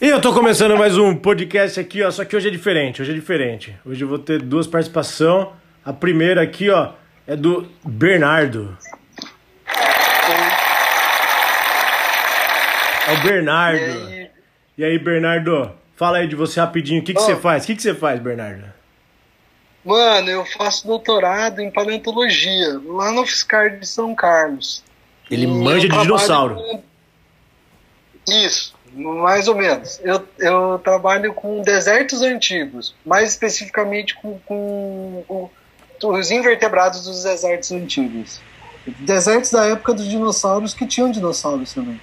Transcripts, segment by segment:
E eu tô começando mais um podcast aqui, ó. Só que hoje é diferente, hoje é diferente. Hoje eu vou ter duas participações. A primeira aqui, ó, é do Bernardo. É o Bernardo. E aí? E aí, Bernardo? Fala aí de você rapidinho. O que, que você faz? O que, que você faz, Bernardo? Mano, eu faço doutorado em paleontologia lá no Fiscar de São Carlos. Ele E manja de dinossauro. com- Isso, mais ou menos. Eu, eu trabalho com desertos antigos, mais especificamente com, com- com os invertebrados dos desertos antigos. Desertos da época dos dinossauros que tinham dinossauros também.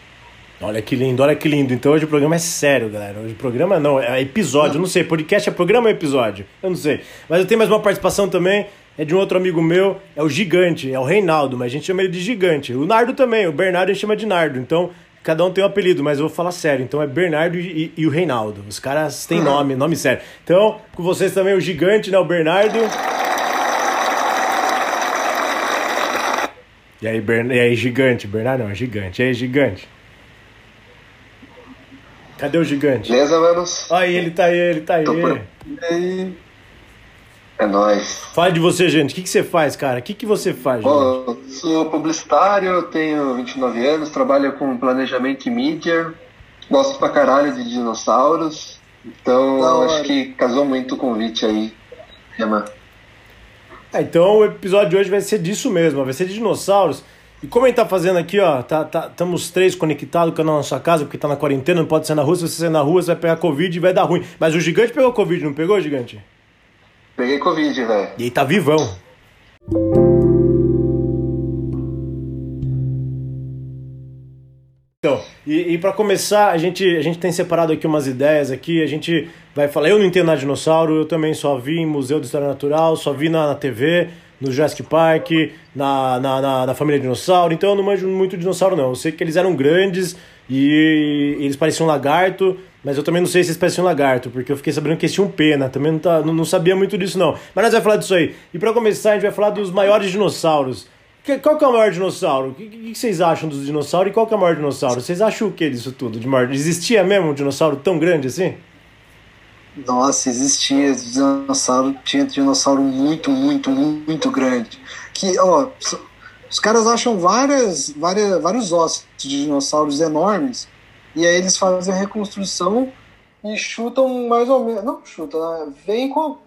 Olha que lindo, olha que lindo. Então hoje o programa é sério, galera. Hoje o programa não, é episódio. Eu não sei, podcast é programa ou episódio? Eu não sei. Mas eu tenho mais uma participação também. É de um outro amigo meu, é o Gigante, é o Reinaldo, mas a gente chama ele de Gigante. O Nardo também, o Bernardo a gente chama de Nardo. Então, cada um tem um apelido, mas eu vou falar sério. Então é Bernardo e, e o Reinaldo. Os caras têm nome, nome sério. Então, com vocês também o Gigante, né? O Bernardo. E aí, Bern... e aí, Gigante? Bernardo não, é Gigante. E aí, Gigante? Cadê o Gigante? Beleza, manos? Aí, ele tá aí, ele tá aí. Tô por- E aí, É nóis. Fala de você, gente. O que, que você faz, cara? O que, que você faz, gente? Bom, eu sou publicitário, tenho 29 anos, trabalho com planejamento e mídia, gosto pra caralho de dinossauros, então hora. acho que casou muito o convite aí, Reman. É, então o episódio de hoje vai ser disso mesmo, vai ser de dinossauros. E como a gente tá fazendo aqui, ó, tá, tá, estamos três conectados com a nossa casa, porque tá na quarentena, não pode sair na rua. Se você sair na rua, você vai pegar Covid e vai dar ruim. Mas o gigante pegou Covid, não pegou, gigante? Peguei Covid, velho. E aí tá vivão. Então, e, e para começar, a gente, a gente tem separado aqui umas ideias aqui, a gente vai falar, eu não entendo nada de dinossauro, eu também só vi em Museu de História Natural, só vi na, na TV, no Jurassic Park, na, na, na, na Família Dinossauro, então eu não manjo muito dinossauro não, eu sei que eles eram grandes e eles pareciam um lagarto, mas eu também não sei se pareciam um lagarto, porque eu fiquei sabendo que eles tinham pena, também não, tá, não, não sabia muito disso não. Mas nós vamos falar disso aí. E para começar, a gente vai falar dos maiores dinossauros. Que- Qual que é o maior dinossauro? O que, que, que vocês acham dos dinossauros e qual que é o maior dinossauro? Vocês acham o que disso tudo? De maior? Existia mesmo um dinossauro tão grande assim? Nossa, existia dinossauro, tinha dinossauro muito, muito, muito grande. Que, ó, os caras acham várias, várias, vários ossos de dinossauros enormes e aí eles fazem a reconstrução e chutam mais ou menos, não chutam, né? veem qual,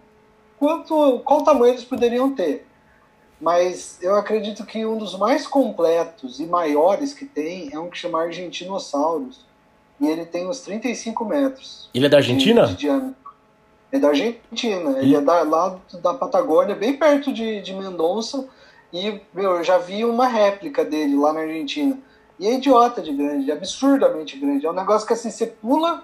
quanto, qual tamanho eles poderiam ter. Mas eu acredito que um dos mais completos e maiores que tem é um que chama Argentinossauros. E ele tem uns 35 metros Ele é da Argentina? de, de. É da Argentina, ele é da, lá da Patagônia, bem perto de, de Mendonça. E, meu, eu já vi uma réplica dele lá na Argentina. E é idiota de grande, é absurdamente grande. É um negócio que assim, você pula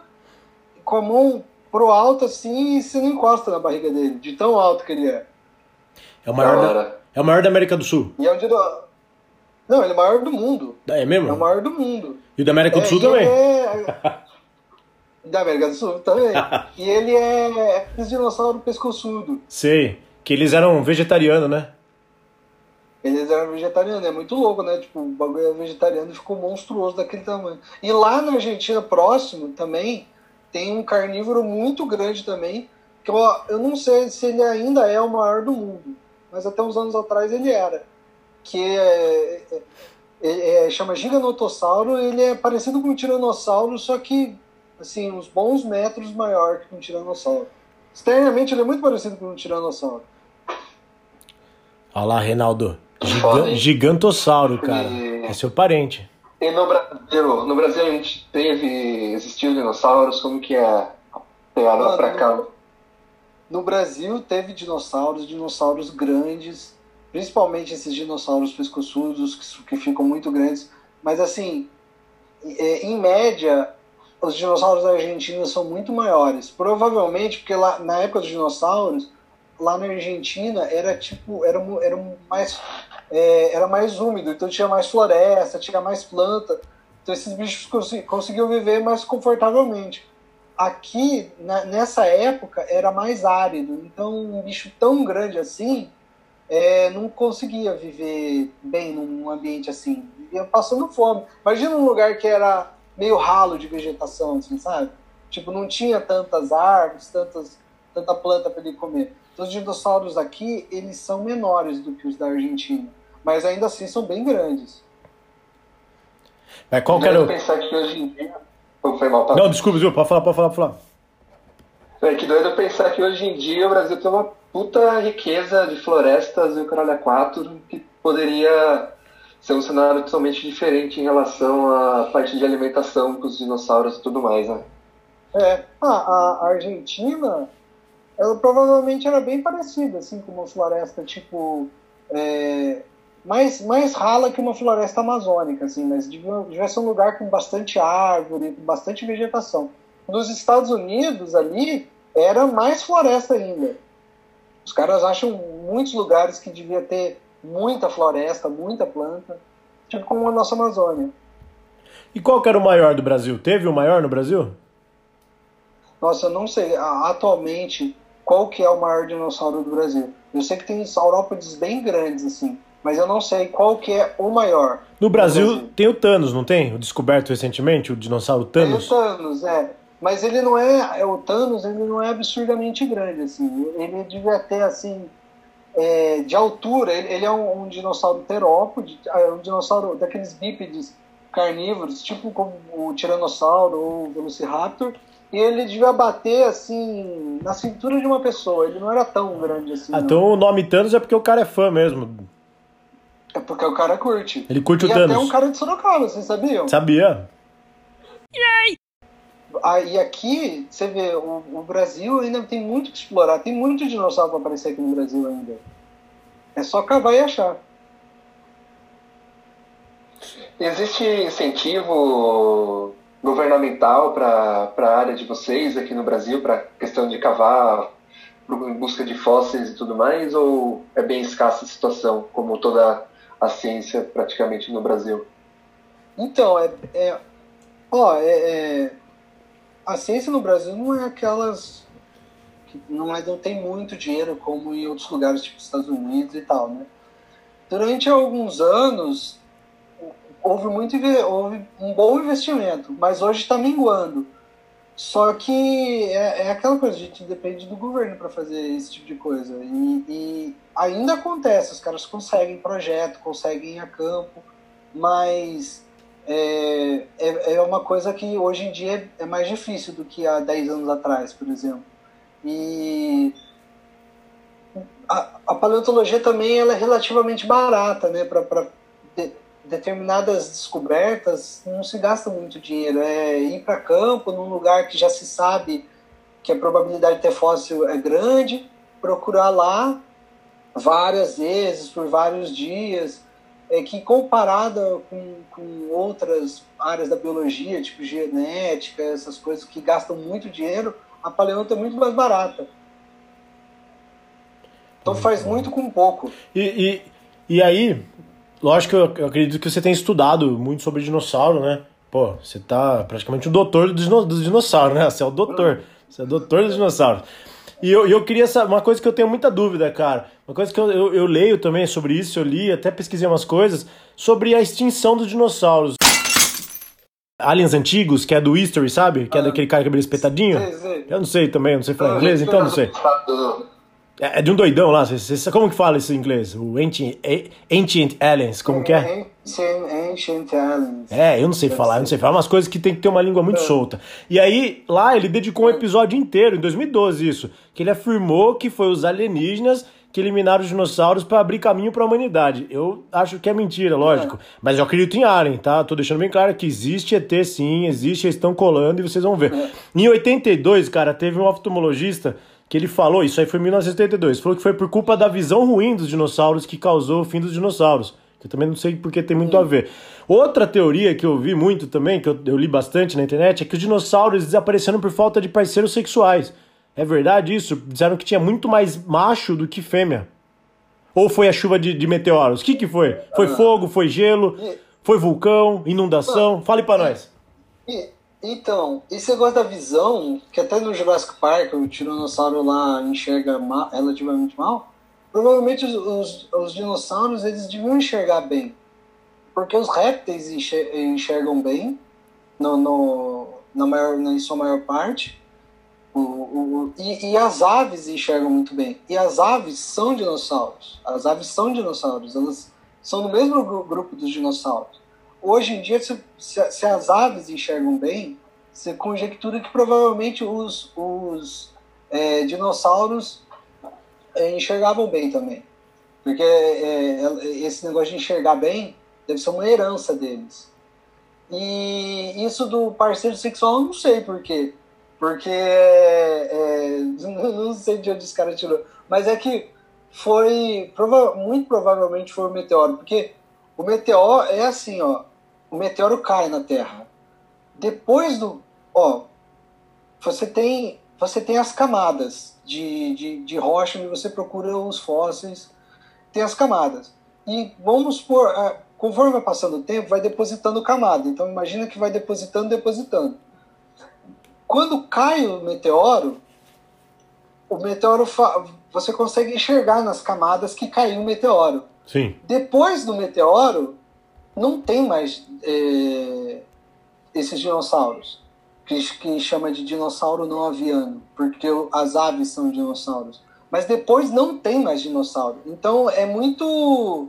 com a mão pro alto assim e você não encosta na barriga dele, de tão alto que ele é. É o maior da, é o maior da América do Sul. E é um dino... Não, ele é o maior do mundo. É É o mesmo? maior do mundo. E o da América do É, Sul também? é- Da América do Sul também. e ele é esse dinossauro pescoçudo. Sei. Que eles eram vegetarianos, né? Eles eram vegetarianos, é muito louco, né? Tipo, o bagulho é vegetariano ficou monstruoso daquele tamanho. E lá na Argentina, próximo também, tem um carnívoro muito grande também, que eu, eu não sei se ele ainda é o maior do mundo, mas até uns anos atrás ele era. Que é, é- é- é- chama Giganotossauro, ele é parecido com um tiranossauro, só que, assim, uns bons metros maior que um tiranossauro. Externamente ele é muito parecido com um tiranossauro. Olha lá, Reinaldo. Giga- gigantossauro, cara. E- É seu parente. E no Brasil, no Brasil a gente teve, existiu dinossauros, como que é a pegada Mano, pra cá? no- No Brasil teve dinossauros, dinossauros grandes, principalmente esses dinossauros pescoçudos que, que ficam muito grandes. Mas assim, é, em média, os dinossauros da Argentina são muito maiores. Provavelmente porque lá na época dos dinossauros, lá na Argentina era tipo era, era mais é, era mais úmido, então tinha mais floresta, tinha mais planta. Então esses bichos consi- conseguiam viver mais confortavelmente. Aqui, na- nessa época, era mais árido, então um bicho tão grande assim é, não conseguia viver bem num ambiente assim, vivia passando fome. Imagina um lugar que era meio ralo de vegetação, assim, sabe? Tipo, não tinha tantas árvores, tantas, tanta planta para ele comer. Então, os dinossauros aqui, eles são menores do que os da Argentina, mas ainda assim são bem grandes. Mas qual que era o... pensar que hoje em dia... Foi mal, tá? Não, desculpa, desculpa, pode falar, pode falar, pode falar. É que doido pensar que hoje em dia o Brasil tem uma puta riqueza de florestas e o caralho 4 que poderia ser um cenário totalmente diferente em relação à parte de alimentação com os dinossauros e tudo mais, né? É, ah, a Argentina, ela provavelmente era bem parecida, assim, com uma floresta, tipo, é, mais, mais rala que uma floresta amazônica, assim, mas devia, devia ser um lugar com bastante árvore, com bastante vegetação. Nos Estados Unidos, ali, era mais floresta ainda. Os caras acham muitos lugares que devia ter muita floresta, muita planta, tipo como a nossa Amazônia. E qual que era o maior do Brasil? Teve o maior no Brasil? Nossa, eu não sei atualmente qual que é o maior dinossauro do Brasil. Eu sei que tem saurópodes bem grandes, assim, mas eu não sei qual que é o maior. No Brasil, Brasil. tem o Thanos, não tem? O descoberto recentemente, o dinossauro Thanos? Tem o Thanos, é. Mas ele não é, é, o Thanos, ele não é absurdamente grande, assim. Ele devia ter, assim, é, de altura, ele, ele é um, um, dinossauro terópode, é um dinossauro daqueles bípedes carnívoros, tipo como o tiranossauro ou o velociraptor, e ele devia bater assim na cintura de uma pessoa. Ele não era tão grande assim. Ah, então o nome Thanos é porque o cara é fã mesmo. É porque o cara curte. Ele curte e o Thanos. E até um cara de Sorocaba, vocês sabiam? Sabia. Yay! Ah, e aqui, você vê, o, o, Brasil ainda tem muito que explorar. Tem muito dinossauro para aparecer aqui no Brasil ainda. É só cavar e achar. Existe incentivo governamental para a área de vocês aqui no Brasil, para questão de cavar em busca de fósseis e tudo mais, ou é bem escassa a situação, como toda a ciência praticamente no Brasil? Então, é, é ó, é, é, a ciência no Brasil não é aquelas que não, é, não tem muito dinheiro como em outros lugares, tipo Estados Unidos e tal, né? Durante alguns anos, houve muito houve um bom investimento, mas hoje está minguando. Só que é, é, aquela coisa, a gente depende do governo para fazer esse tipo de coisa. E, e, ainda acontece, os caras conseguem projeto, conseguem ir a campo, mas é, é, é uma coisa que hoje em dia é mais difícil do que há 10 anos atrás, por exemplo. E a, a paleontologia também ela é relativamente barata, né, para determinadas descobertas não se gasta muito dinheiro. É ir para campo, num lugar que já se sabe que a probabilidade de ter fóssil é grande, procurar lá várias vezes, por vários dias, é que comparada com, com outras áreas da biologia, tipo genética, essas coisas que gastam muito dinheiro, a paleonto é muito mais barata. Então faz muito com pouco. E, e, e aí, lógico, eu, eu acredito que você tem estudado muito sobre dinossauro, né? Pô, você tá praticamente o doutor dos, dinossauros, né? Você é o doutor. Você é o doutor dos dinossauros. E eu, eu queria saber uma coisa que eu tenho muita dúvida, cara. Uma coisa que eu, eu, eu, leio também sobre isso, eu li, até pesquisei umas coisas, sobre a extinção dos dinossauros. Aliens antigos, que é do History, sabe? Que é ah, daquele cara cabelo espetadinho. Eu não sei também, eu não sei falar inglês, então não sei. É, é de um doidão lá, você, como que fala isso em inglês? O Ancient, Ancient Aliens, como que é? Ancient, Aliens. É, eu não sei falar, eu não sei falar, umas coisas que tem que ter uma língua muito é. solta. E aí, lá ele dedicou um episódio inteiro, em 2012 isso, que ele afirmou que foi os alienígenas que eliminaram os dinossauros para abrir caminho para a humanidade. Eu acho que é mentira, lógico. É. Mas eu acredito em Alien, tá? Tô deixando bem claro que existe ET sim, existe, eles estão colando e vocês vão ver. É. Em 82, cara, teve um oftalmologista que ele falou, isso aí foi em 1982, falou que foi por culpa da visão ruim dos dinossauros que causou o fim dos dinossauros. Que eu também não sei porque tem muito a ver. Outra teoria que eu vi muito também, que eu, eu li bastante na internet, é que os dinossauros desapareceram por falta de parceiros sexuais. É verdade isso? Disseram que tinha muito mais macho do que fêmea. Ou foi a chuva de, de meteoros? O que, que foi? Foi ah. fogo, foi gelo, foi vulcão, inundação? Fale para nós. Então, e você gosta da visão, que até no Jurassic Park o tiranossauro lá enxerga mal, relativamente mal? Provavelmente os, os, os, dinossauros eles deviam enxergar bem. Porque os répteis enxergam bem no, no, na maior, em sua maior parte. O, o, e, e, as aves enxergam muito bem. E as aves são dinossauros. As aves são dinossauros. Elas são do mesmo grupo dos dinossauros. Hoje em dia, se, se, se as aves enxergam bem, você conjectura que provavelmente os, os é, dinossauros é, enxergavam bem também. Porque é, é, esse negócio de enxergar bem deve ser uma herança deles. E isso do parceiro sexual eu não sei por quê. Porque é, não sei de onde esse cara tirou. Mas é que foi prova muito provavelmente foi o meteoro. Porque o meteoro é assim, ó. O meteoro cai na Terra. Depois do. Ó, você tem você tem as camadas de, de, de rocha onde você procura os fósseis, tem as camadas. E vamos por, ah, conforme vai passando o tempo, vai depositando camada. Então imagina que vai depositando, depositando. Quando cai o meteoro, o meteoro você consegue enxergar nas camadas que caiu o meteoro. Sim. Depois do meteoro, não tem mais é, esses dinossauros que, que chama de dinossauro não aviano, porque as aves são dinossauros. Mas depois não tem mais dinossauro. Então é muito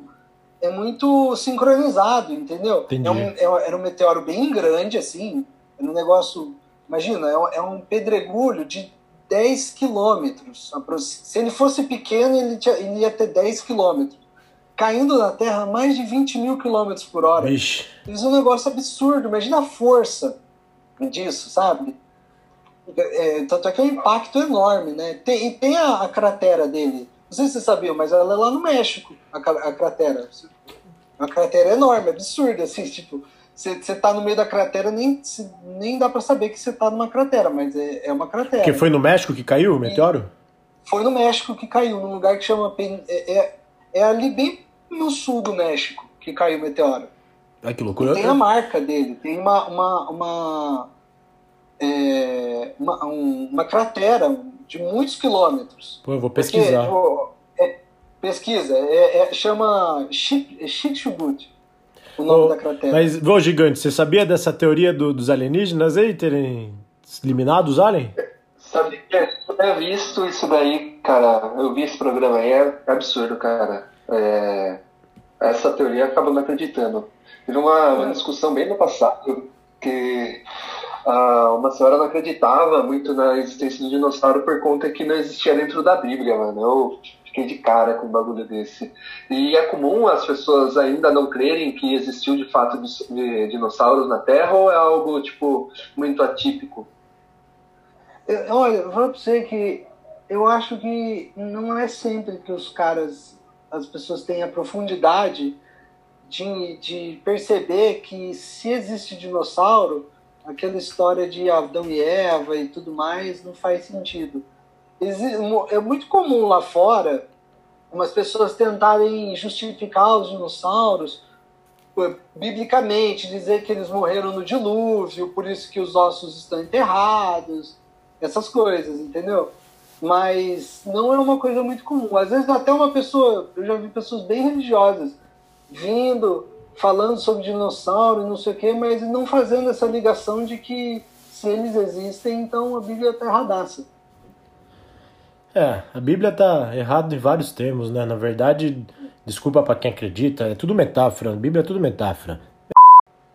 é muito sincronizado, entendeu? É um, é, era um meteoro bem grande, assim. Era um negócio. Imagina, é um, é um pedregulho de 10 quilômetros. Se ele fosse pequeno, ele, tinha, ele ia ter 10 quilômetros. Caindo na Terra a mais de 20 mil quilômetros por hora. Ixi. Isso é um negócio absurdo. Imagina a força disso, sabe? É, tanto é que é um impacto enorme, né? Tem, e tem a, a, cratera dele. Não sei se você sabia, mas ela é lá no México, a, a cratera. Uma cratera enorme, absurda, assim, tipo, você tá no meio da cratera, nem, nem dá para saber que você tá numa cratera, mas é, é uma cratera. Que foi no México que caiu o meteoro? E foi no México que caiu, num lugar que chama. É, é, é ali bem no sul do México que caiu o meteoro. Ai, que loucura. E tem a marca dele, tem uma, uma, uma, é, uma, um, uma, cratera de muitos quilômetros. Pô, eu vou pesquisar. Porque, tipo, é, pesquisa, é, é chama Chicxubut, o nome oh, da cratera. Mas, ô gigante, você sabia dessa teoria do, dos alienígenas aí terem eliminado os aliens? Sabe, eu visto isso daí, cara. Eu vi esse programa aí, é absurdo, cara. É, essa teoria acaba não acreditando. Teve uma, uma discussão bem no passado que uh, uma senhora não acreditava muito na existência do dinossauro por conta que não existia dentro da Bíblia, mano. Eu fiquei de cara com um bagulho desse. E é comum as pessoas ainda não crerem que existiu de fato dinossauros na Terra ou é algo, tipo, muito atípico? Eu, olha, eu vou pra você que eu acho que não é sempre que os caras, as pessoas têm a profundidade de, de perceber que se existe dinossauro, aquela história de Adão e Eva e tudo mais não faz sentido. É muito comum lá fora umas pessoas tentarem justificar os dinossauros biblicamente, dizer que eles morreram no dilúvio, por isso que os ossos estão enterrados, essas coisas, entendeu? Mas não é uma coisa muito comum. Às vezes até uma pessoa, eu já vi pessoas bem religiosas vindo, falando sobre dinossauro e não sei o quê, mas não fazendo essa ligação de que se eles existem, então a Bíblia está erradaça. É, a Bíblia está errada em vários termos, né? Na verdade, desculpa para quem acredita, é tudo metáfora. A Bíblia é tudo metáfora.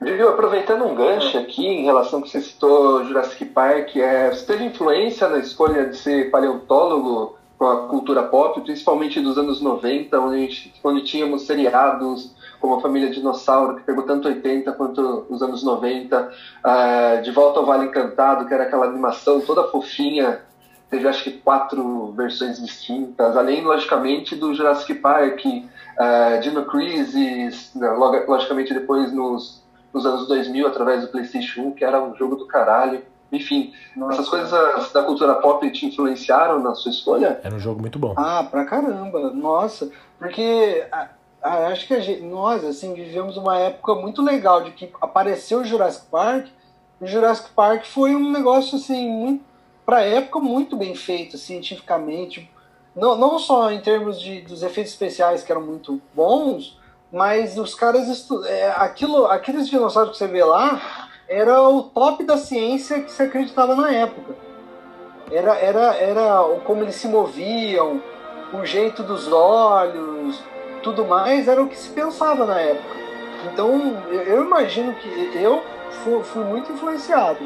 Viu, aproveitando um gancho aqui em relação que você citou Jurassic Park, é, você teve influência na escolha de ser paleontólogo com a cultura pop, principalmente dos anos 90, onde, gente, onde tínhamos seriados como a Família Dinossauro, que pegou tanto 80 quanto os anos 90, uh, ah, De Volta ao Vale Encantado, que era aquela animação toda fofinha, teve acho que quatro versões distintas, além, logicamente, do Jurassic Park, uh, Dino Crisis, né, logicamente depois nos, nos anos 2000, através do PlayStation 1, que era um jogo do caralho. Enfim, Nossa. essas coisas da cultura pop te influenciaram na sua escolha? Era um jogo muito bom. Ah, pra caramba. Nossa, porque acho que gente, nós, assim, vivemos uma época muito legal de que apareceu o Jurassic Park. O Jurassic Park foi um negócio, assim, muito, pra época muito bem feito, cientificamente. Não, não só em termos de, dos efeitos especiais que eram muito bons, mas os caras... Estu... É, aquilo, aqueles dinossauros que você vê lá era o top da ciência que se acreditava na época. Era, era, era como eles se moviam, o jeito dos olhos, tudo mais, era o que se pensava na época. Então, eu imagino que eu fui, fui muito influenciado.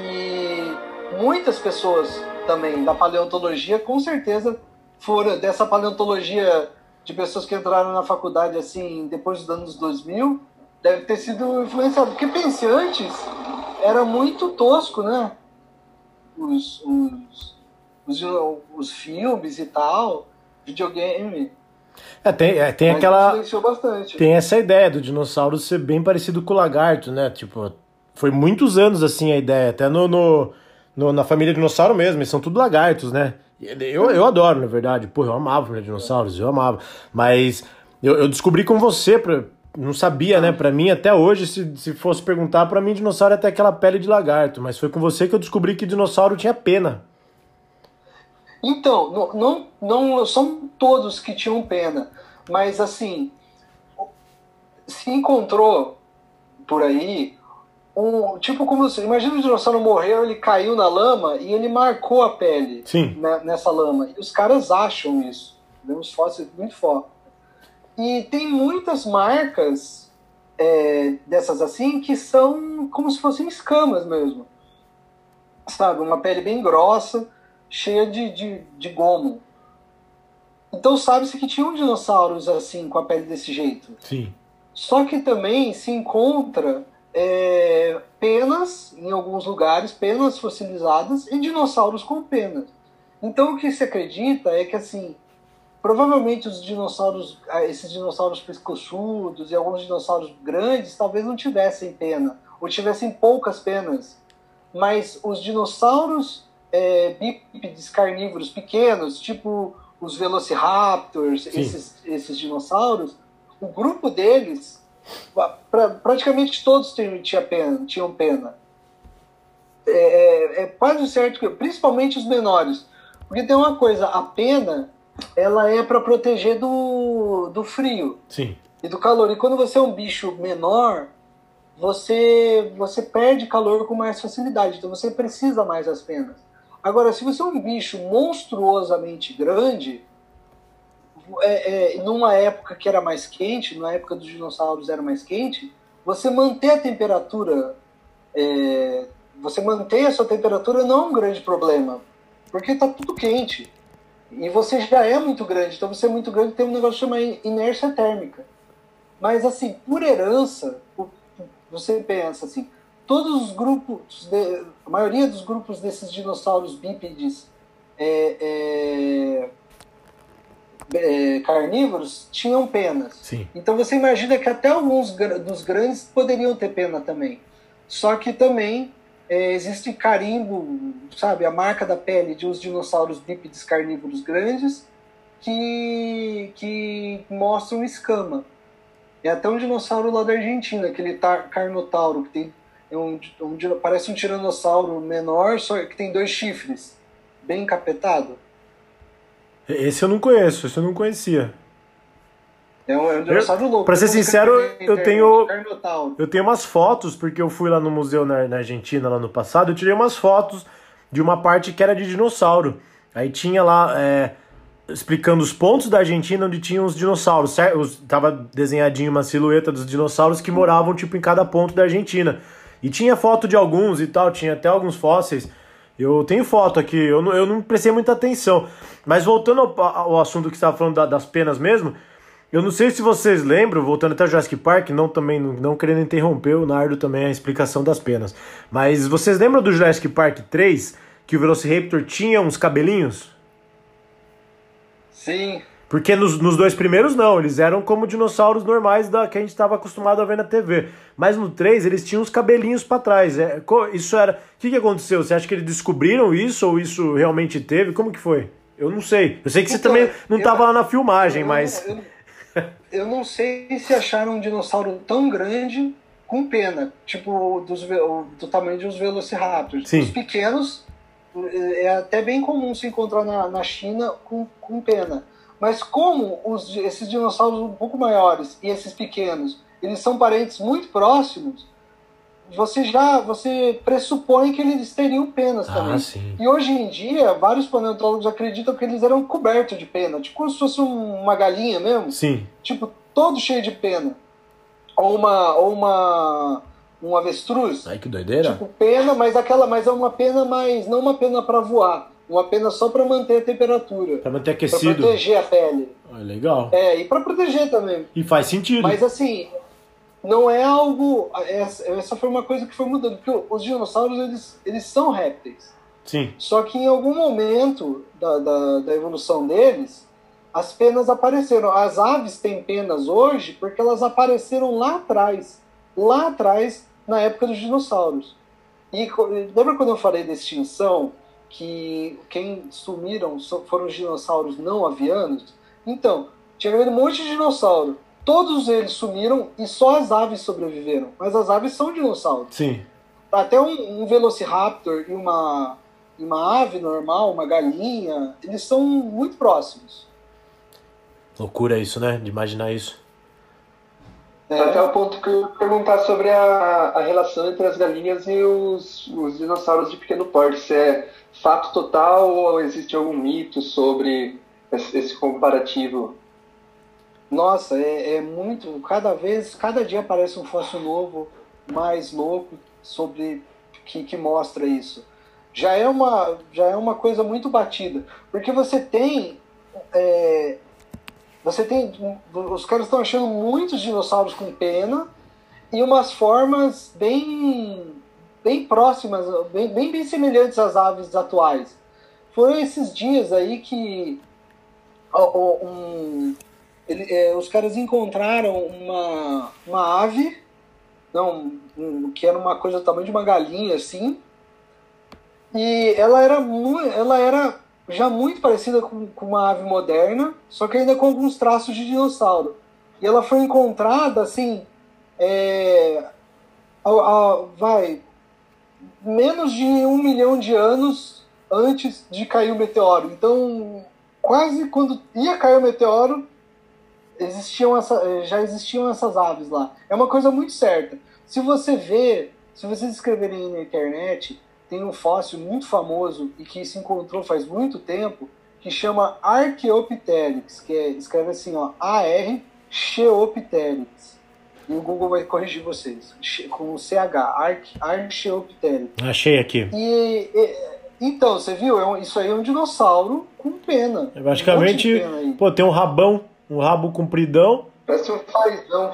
E muitas pessoas também da paleontologia, com certeza, foram dessa paleontologia de pessoas que entraram na faculdade assim depois dos anos 2000, deve ter sido influenciado. Porque pense antes, era muito tosco, né? Os, os, os, os filmes e tal, videogame. É, tem, é, tem aquela. Tem essa ideia do dinossauro ser bem parecido com o lagarto, né? Tipo, foi muitos anos assim a ideia. Até no, no, no na família dinossauro mesmo, eles são tudo lagartos, né? Eu, eu adoro, na verdade. Pô, eu amava a família dinossauros, eu amava. Mas eu, eu descobri com você, pra, não sabia, né? Pra mim, até hoje, se, se fosse perguntar, pra mim, dinossauro é até aquela pele de lagarto. Mas foi com você que eu descobri que dinossauro tinha pena. Então, não, não, não são todos que tinham pena. Mas, assim, se encontrou por aí um. Tipo, como. Imagina o dinossauro morreu, ele caiu na lama e ele marcou a pele Sim. Né, nessa lama. E os caras acham isso. Vemos fósseis muito fortes. E tem muitas marcas é, dessas assim que são como se fossem escamas mesmo. Sabe? Uma pele bem grossa, cheia de, de, de gomo. Então sabe-se que tinham dinossauros assim, com a pele desse jeito. Sim. Só que também se encontra é, penas em alguns lugares, penas fossilizadas e dinossauros com penas. Então o que se acredita é que assim provavelmente os dinossauros, ah, esses dinossauros pescoçudos e alguns dinossauros grandes talvez não tivessem pena, ou tivessem poucas penas. Mas os dinossauros é, bípedes carnívoros pequenos, tipo os velociraptors, esses, esses dinossauros, o grupo deles, pra, praticamente todos tinham pena, tinham pena. É, é, é quase certo que, principalmente os menores, porque tem uma coisa, a pena ela é para proteger do, do frio Sim. e do calor. E quando você é um bicho menor, você, você perde calor com mais facilidade, então você precisa mais das penas. Agora, se você é um bicho monstruosamente grande, é, é, numa época que era mais quente, na época dos dinossauros era mais quente, você manter a temperatura, é, você manter a sua temperatura não é um grande problema, porque está tudo quente. E você já é muito grande, então você é muito grande tem um negócio chamado inércia térmica. Mas assim, por herança, você pensa assim, todos os grupos, de, a maioria dos grupos desses dinossauros bípedes é, é, carnívoros tinham penas. Sim. Então você imagina que até alguns dos grandes poderiam ter pena também. Só que também é, existe carimbo, sabe, a marca da pele de uns dinossauros bípedes carnívoros grandes que, que mostram escama. É até um dinossauro lá da Argentina, aquele tar, carnotauro, que tem é um, um, parece um tiranossauro menor, só que tem dois chifres, bem encapetado. Esse eu não conheço, esse eu não conhecia. É um, é um dinossauro eu, louco. Pra ser sincero, eu tenho. Eu tenho umas fotos, porque eu fui lá no museu na, na, Argentina lá no passado, eu tirei umas fotos de uma parte que era de dinossauro. Aí tinha lá. É, explicando os pontos da Argentina onde tinham os dinossauros. Certo? Tava desenhadinho uma silhueta dos dinossauros que moravam tipo em cada ponto da Argentina. E tinha foto de alguns e tal, tinha até alguns fósseis. Eu tenho foto aqui, eu não, eu não prestei muita atenção. Mas voltando ao, ao assunto que estava falando da, das penas mesmo, eu não sei se vocês lembram, voltando até o Jurassic Park, não também não querendo interromper o Nardo também a explicação das penas. Mas vocês lembram do Jurassic Park 3 que o Velociraptor tinha uns cabelinhos? Sim. Porque nos, nos dois primeiros não, eles eram como dinossauros normais da que a gente estava acostumado a ver na TV. Mas no 3 eles tinham os cabelinhos para trás. É, isso era. O que, que aconteceu? Você acha que eles descobriram isso ou isso realmente teve? Como que foi? Eu não sei. Eu sei que você então, também não estava lá na filmagem, eu, mas. Eu, eu não sei se acharam um dinossauro tão grande com pena, tipo dos, do tamanho dos Velociraptors. Sim. Os pequenos é até bem comum se encontrar na, na China com, com pena. Mas como os, esses dinossauros um pouco maiores e esses pequenos, eles são parentes muito próximos, você já você pressupõe que eles teriam penas Ah, também. sim. E hoje em dia, vários paleontólogos acreditam que eles eram cobertos de pena, tipo como se fosse um- uma galinha mesmo, Sim. tipo todo cheio de pena. Ou uma ou uma um avestruz, Ai, que doideira. tipo pena, mas aquela, mas é uma pena mais não uma pena para voar, uma pena só para manter a temperatura, Pra manter para aquecido. proteger a pele. Ah, legal. É, e para proteger também. E faz sentido. Mas assim, não é algo. Essa, foi uma coisa que foi mudando, porque os dinossauros eles, eles são répteis. Sim. Só que em algum momento da, da, da evolução deles, as penas apareceram. As aves têm penas hoje porque elas apareceram lá atrás. Lá atrás, na época dos dinossauros. E lembra quando eu falei da extinção? Que quem sumiram foram os dinossauros não avianos? Então, tinha um monte de dinossauro. Todos eles sumiram e só as aves sobreviveram. Mas as aves são dinossauros. Sim. Até um, um Velociraptor e uma, e uma ave normal, uma galinha, eles são muito próximos. Loucura isso, né? De imaginar isso. É, Até o ponto que eu ia perguntar sobre a, a relação entre as galinhas e os, os dinossauros de pequeno porte. Se é fato total ou existe algum mito sobre esse, comparativo? Nossa, é, é muito. Cada vez, cada dia aparece um fóssil novo, mais louco, sobre que, que mostra isso. Já é uma, já é uma coisa muito batida, porque você tem, é, você tem, os caras estão achando muitos dinossauros com pena e umas formas bem, bem próximas, bem, bem, bem semelhantes às aves atuais. Foram esses dias aí que um, ele- é, os caras encontraram uma, uma ave, não, um- que era uma coisa do tamanho de uma galinha, assim, e ela era, ela era já muito parecida com, com uma ave moderna, só que ainda com alguns traços de dinossauro. E ela foi encontrada, assim, é, a- a- vai, menos de um milhão de anos antes de cair o meteoro. Então, quase quando ia cair o meteoro, existiam essa, eh, já existiam essas aves lá. É uma coisa muito certa. Se você vê, se vocês escreverem na internet, tem um fóssil muito famoso e que se encontrou faz muito tempo, que chama Archaeopteryx, que é, escreve assim, ó, A-R Cheopteryx. E o Google vai corrigir vocês, com o CH, Arch- Archaeopteryx. Achei aqui. E, e- então, você viu? É um- isso aí é um dinossauro com pena. É basicamente- Um pena. Pô, tem um rabão, um rabo compridão. Parece um fazão.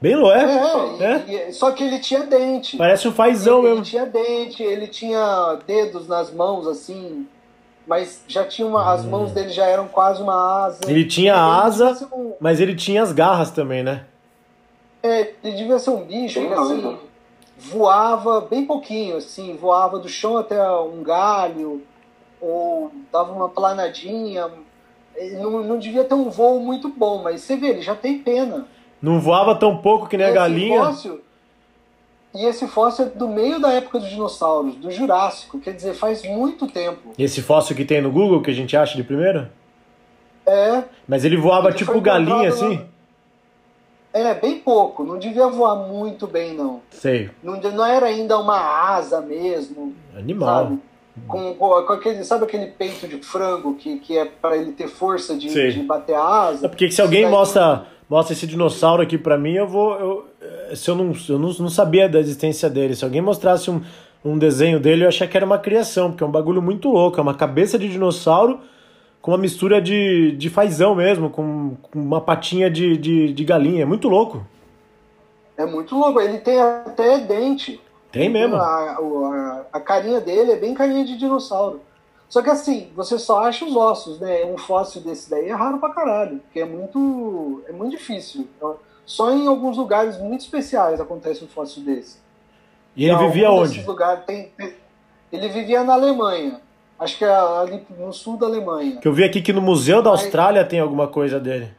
Bem louco, É, é? e- e- só que ele tinha dente. Parece um fazão ele, ele mesmo. tinha dente, ele tinha dedos nas mãos, assim, mas já tinha uma. As mãos dele já eram quase uma asa. Ele tinha Ele asa, ser um- mas ele tinha as garras também, né? É, ele devia ser um bicho Bem que assim, voava bem pouquinho, assim, voava do chão até um galho, ou dava uma planadinha. Ele não, não devia ter um voo muito bom, mas você vê, ele já tem pena. Não voava tão pouco que nem a esse galinha. fóssil- e esse fóssil é do meio da época dos dinossauros, do Jurássico, quer dizer, faz muito tempo. Esse fóssil que tem no Google, que a gente acha de primeira? É, Mas ele voava Ele tipo galinha, assim? É bem pouco, não devia voar muito bem, não. Sei. Não, não era ainda uma asa mesmo, Animal. sabe? Com, com, aquele, sabe aquele peito de frango que, que é para ele ter força de, de bater a asa? É porque se alguém Daí- mostra, mostra esse dinossauro aqui pra mim, eu vou. Eu, eh, se eu não, eu não, não sabia da existência dele. Se alguém mostrasse um, um desenho dele, eu achei que era uma criação, porque é um bagulho muito louco. É uma cabeça de dinossauro com uma mistura de, de fazão mesmo, com, com uma patinha de, de, de galinha. É muito louco. É muito louco, ele tem até dente. Tem mesmo. A, a, a carinha dele é bem carinha de dinossauro. Só que assim, você só acha os ossos, né? Um fóssil desse daí é raro pra caralho, porque é muito, é muito difícil. Só em alguns lugares muito especiais acontece um fóssil desse. E ele Em vivia onde? lugares tem- ele vivia na Alemanha. Acho que é ali no sul da Alemanha. Que eu vi aqui que no Museu da Austrália tem alguma coisa dele.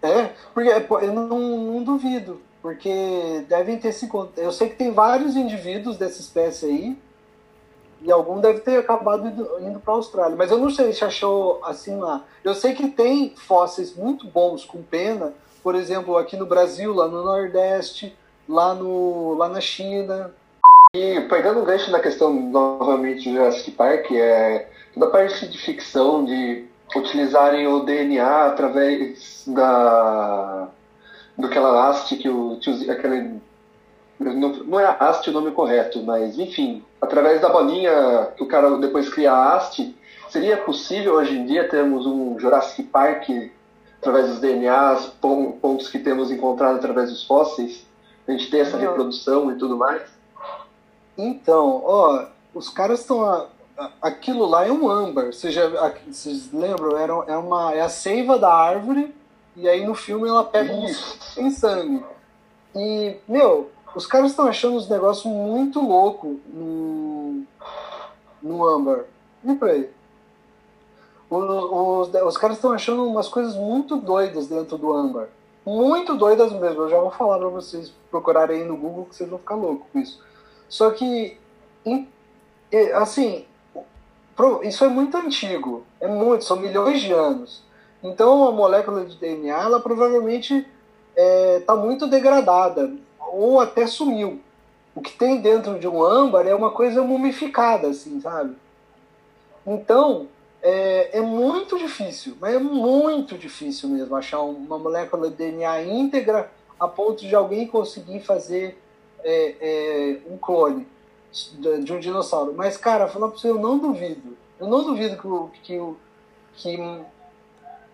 É, porque eu não, não duvido, porque devem ter se Eu sei que tem vários indivíduos dessa espécie aí, e algum deve ter acabado indo, indo para a Austrália, mas eu não sei se achou assim lá. Eu sei que tem fósseis muito bons com pena, por exemplo, aqui no Brasil, lá no Nordeste, lá, no, lá na China. E pegando um gancho na questão novamente do Jurassic Park, é toda a parte de ficção, de utilizarem o DNA através da do que ela haste que o aquele não, não é haste o nome correto, mas enfim, através da bolinha que o cara depois cria a haste, seria possível hoje em dia termos um Jurassic Park através dos DNAs, pontos que temos encontrado através dos fósseis, a gente ter essa reprodução e tudo mais? Então, ó, os caras estão aquilo lá é um âmbar. Vocês, já, vocês lembram? Era, é, uma, é a seiva da árvore, e aí no filme ela pega Isso. sem sangue. E, meu, os caras estão achando uns negócios muito louco no, no âmbar. E pra aí? Os, os, os caras estão achando umas coisas muito doidas dentro do âmbar. Muito doidas mesmo. Eu já vou falar pra vocês procurarem aí no Google que vocês vão ficar loucos com isso. Só que, assim, isso é muito antigo, é muito, são milhões de anos. Então a molécula de DNA, ela provavelmente está é, tá muito degradada, ou até sumiu. O que tem dentro de um âmbar é uma coisa mumificada, assim, sabe? Então, é, é muito difícil, mas é muito difícil mesmo achar uma molécula de DNA íntegra a ponto de alguém conseguir fazer é, é, um clone de um dinossauro. Mas, cara, falar pra você, eu não duvido. Eu não duvido que, que, que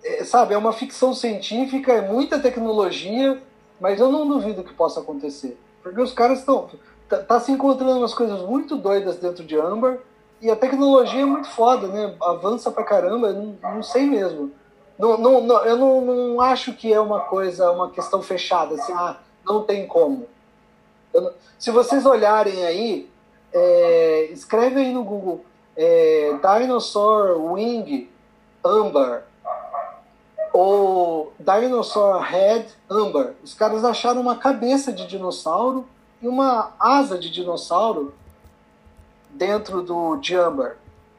é, sabe, é uma ficção científica, é muita tecnologia, mas eu não duvido que possa acontecer. Porque os caras estão. Tá, tá, se encontrando umas coisas muito doidas dentro de Amber, e a tecnologia é muito foda, né? Avança pra caramba, não, não sei mesmo. Não, não, não, eu não, não acho que é uma coisa, uma questão fechada, assim, ah, não tem como. Eu, se vocês olharem aí, é, escreve aí no Google é, Dinosaur Wing Amber ou Dinosaur Head Amber. Os caras acharam uma cabeça de dinossauro e uma asa de dinossauro dentro do de Amber.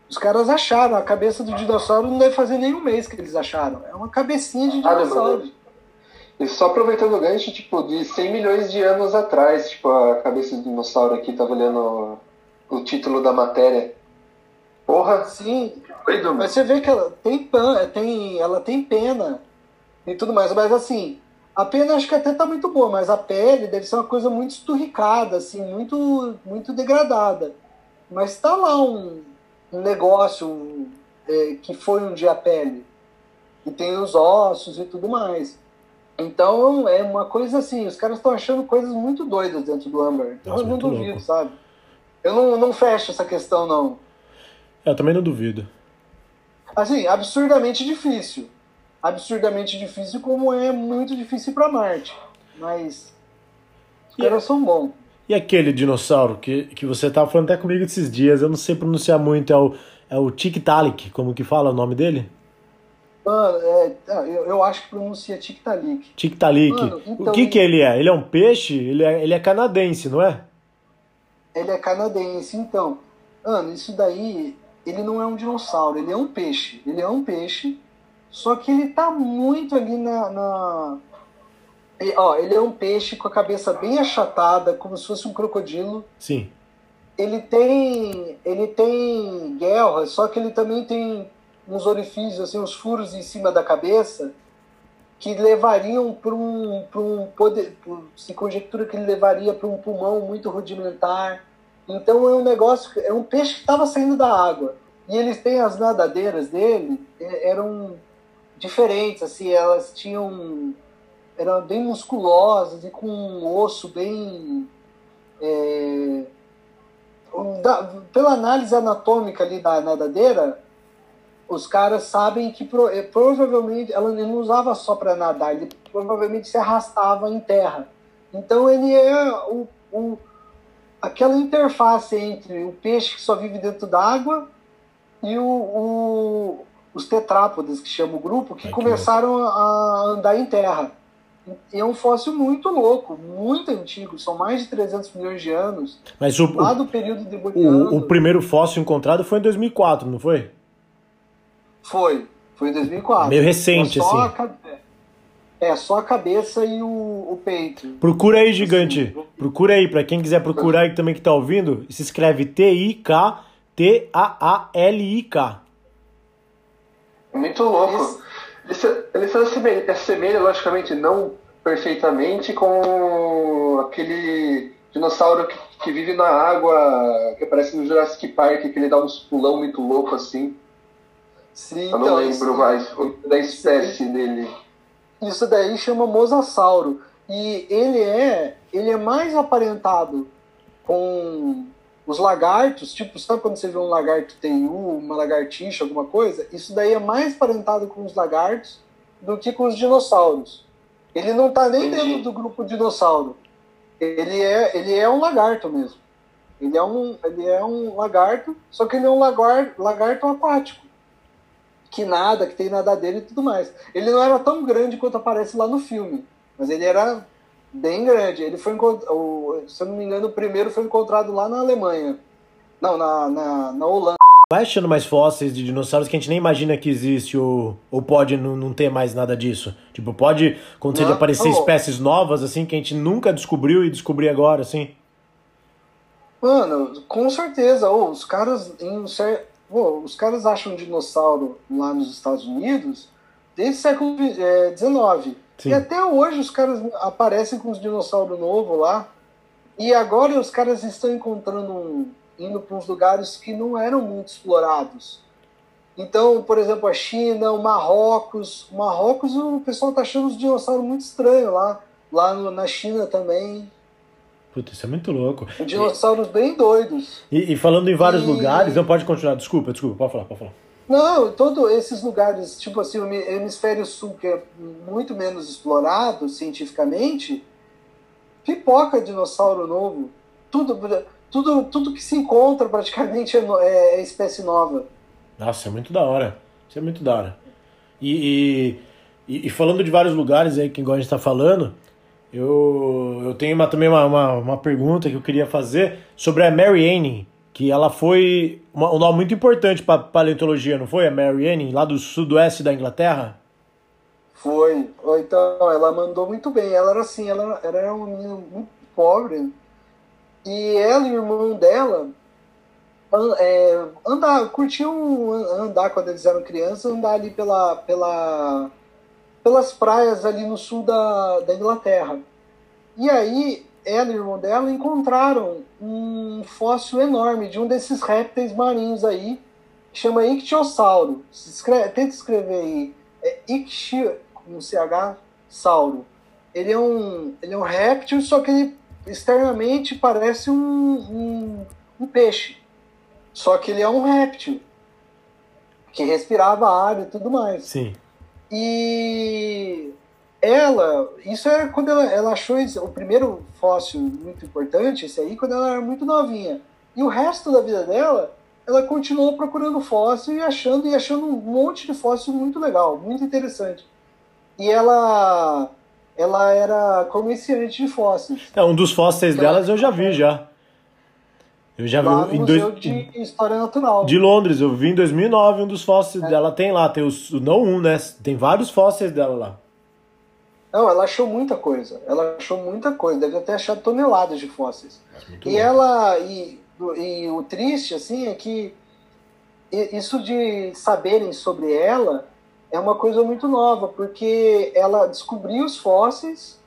Os caras acharam, a cabeça do dinossauro não deve fazer nem um mês que eles acharam. É uma cabecinha de dinossauro. E só aproveitando o gancho, tipo, de 100 milhões de anos atrás, tipo, a cabeça do dinossauro aqui, tava olhando o título da matéria. Porra! Sim, mas você vê que ela tem, pan, tem, ela tem pena e tudo mais, mas assim, a pena acho que até tá muito boa, mas a pele deve ser uma coisa muito esturricada, assim, muito, muito degradada. Mas tá lá um, um negócio é, que foi um dia a pele. E tem os ossos e tudo mais. Então é uma coisa assim, os caras estão achando coisas muito doidas dentro do Amber. Então Nossa, eu não duvido, louco. sabe? Eu não, não fecho essa questão, não. É, eu também não duvido. Assim, absurdamente difícil. Absurdamente difícil, como é muito difícil para Marte. Mas os e caras são bons. E aquele dinossauro que, que você tava falando até comigo esses dias, eu não sei pronunciar muito, é o, é o Tiktaalik, como que fala o nome dele? Mano, é, eu, eu acho que pronuncia Tiktaalik. Tiktaalik. Então, o que que ele é? Ele é um peixe? Ele é, ele é canadense, não é? Ele é canadense, então. Mano, isso daí ele não é um dinossauro, ele é um peixe. Ele é um peixe, só que ele tá muito ali na. na... Ele, ó, ele é um peixe com a cabeça bem achatada, como se fosse um crocodilo. Sim. Ele tem. Ele tem guerra, só que ele também tem uns orifícios, assim, uns furos em cima da cabeça que levariam para um, um poder. Se conjectura que ele levaria para um pulmão muito rudimentar então é um negócio, é um peixe que estava saindo da água. E eles têm as nadadeiras dele, é, eram diferentes, assim, elas tinham. eram bem musculosas e com um osso bem. É, da, pela análise anatômica ali da nadadeira, os caras sabem que pro, é, provavelmente ela não usava só para nadar, ele provavelmente se arrastava em terra. Então ele é o, o aquela interface entre o peixe que só vive dentro d'água e o, o, os tetrápodes, que chama o grupo, que começaram a andar em terra. É um fóssil muito louco, muito antigo, são mais de 300 milhões de anos. Mas o, lá do período de o, o primeiro fóssil encontrado foi em 2004, não foi? Foi, foi em 2004. Meio recente, assim. A, É, só a cabeça e o, o peito. Procura aí, gigante. Procura aí, pra quem quiser procurar aí também que tá ouvindo, se escreve T-I-K-T-A-A-L-I-K. Muito louco. Ele se, ele se assemelha, assemelha, logicamente, não perfeitamente com aquele dinossauro que, que vive na água, que aparece no Jurassic Park, que ele dá uns pulão muito louco assim. Sim, Eu não então, lembro isso- mais o- da espécie dele. Isso daí chama mosasauro. E ele é, ele é mais aparentado com os lagartos, tipo, sabe quando você vê um lagarto TU, uma lagartixa, alguma coisa? Isso daí é mais aparentado com os lagartos do que com os dinossauros. Ele não tá nem Entendi. dentro do grupo dinossauro. Ele é, ele é um lagarto mesmo. Ele é um, ele é um lagarto, só que ele é um lagar, lagarto aquático. Que nada, que tem nadadeira e tudo mais. Ele não era tão grande quanto aparece lá no filme, mas ele era bem grande. Ele foi o- se eu não me engano, o primeiro foi encontrado lá na Alemanha. Não, na, na, na Holanda. Vai achando mais fósseis de dinossauros que a gente nem imagina que existe ou, ou pode não, não ter mais nada disso. Tipo, pode acontecer de aparecer não. espécies novas, assim, que a gente nunca descobriu e descobrir agora, assim. Mano, com certeza. Ô, os caras em um cer... Ô, os caras acham dinossauro lá nos Estados Unidos desde o século XIX. Sim. E até hoje os caras aparecem com os dinossauros novos lá. E agora os caras estão encontrando um, indo para uns lugares que não eram muito explorados. Então, por exemplo, a China, o Marrocos. O Marrocos, o pessoal tá achando os dinossauros muito estranhos lá. Lá no- na China também. Puta, isso é muito louco. Dinossauros bem doidos. E, e falando em vários E- lugares, não pode continuar, desculpa, desculpa, pode falar, pode falar. Não, todos esses lugares, tipo assim, o hemi- hemisfério sul, que é muito menos explorado cientificamente, pipoca dinossauro novo. Tudo, tudo, tudo que se encontra praticamente é, é- é espécie nova. Nossa, é muito da hora. Isso é muito da hora. E, e, e- e falando de vários lugares aí, que igual a gente tá falando, eu, eu tenho uma, também uma, uma, uma pergunta que eu queria fazer sobre a Mary Anning, que ela foi uma- um nome muito importante para paleontologia, não foi? A Mary Anning, lá do sudoeste da Inglaterra? Foi. Então, ela mandou muito bem. Ela era assim, ela era uma menina muito pobre. E ela e o irmão dela é, andar, curtiam an- andar quando eles eram crianças, andar ali pela, pela, pelas praias ali no sul da, da Inglaterra. E aí, ela e o irmão dela encontraram um fóssil enorme de um desses répteis marinhos aí, que chama Ictiosauro. Se escreve, tenta escrever aí. É Ictio, com CH, sauro. Ele é um, ele é um réptil, só que ele externamente parece um, um, um peixe. Só que ele é um réptil que respirava ar e tudo mais. Sim. E ela, isso é quando ela, ela achou esse- o primeiro fóssil muito importante, esse aí, quando ela era muito novinha. E o resto da vida dela, ela continuou procurando fóssil e achando e achando um monte de fóssil muito legal, muito interessante. E ela ela era comerciante de fósseis. É, um dos fósseis delas eu já vi já. Eu já Lá vi no em dois, Museu de História Natural. de Londres, eu vi em 2009 um dos fósseis dela tem lá, tem os não um, né? Tem vários fósseis dela lá. Não, ela achou muita coisa. Ela achou muita coisa. Deve ter achado toneladas de fósseis. E bom. ela e, e o triste assim é que isso de saberem sobre ela é uma coisa muito nova, porque ela descobriu os fósseis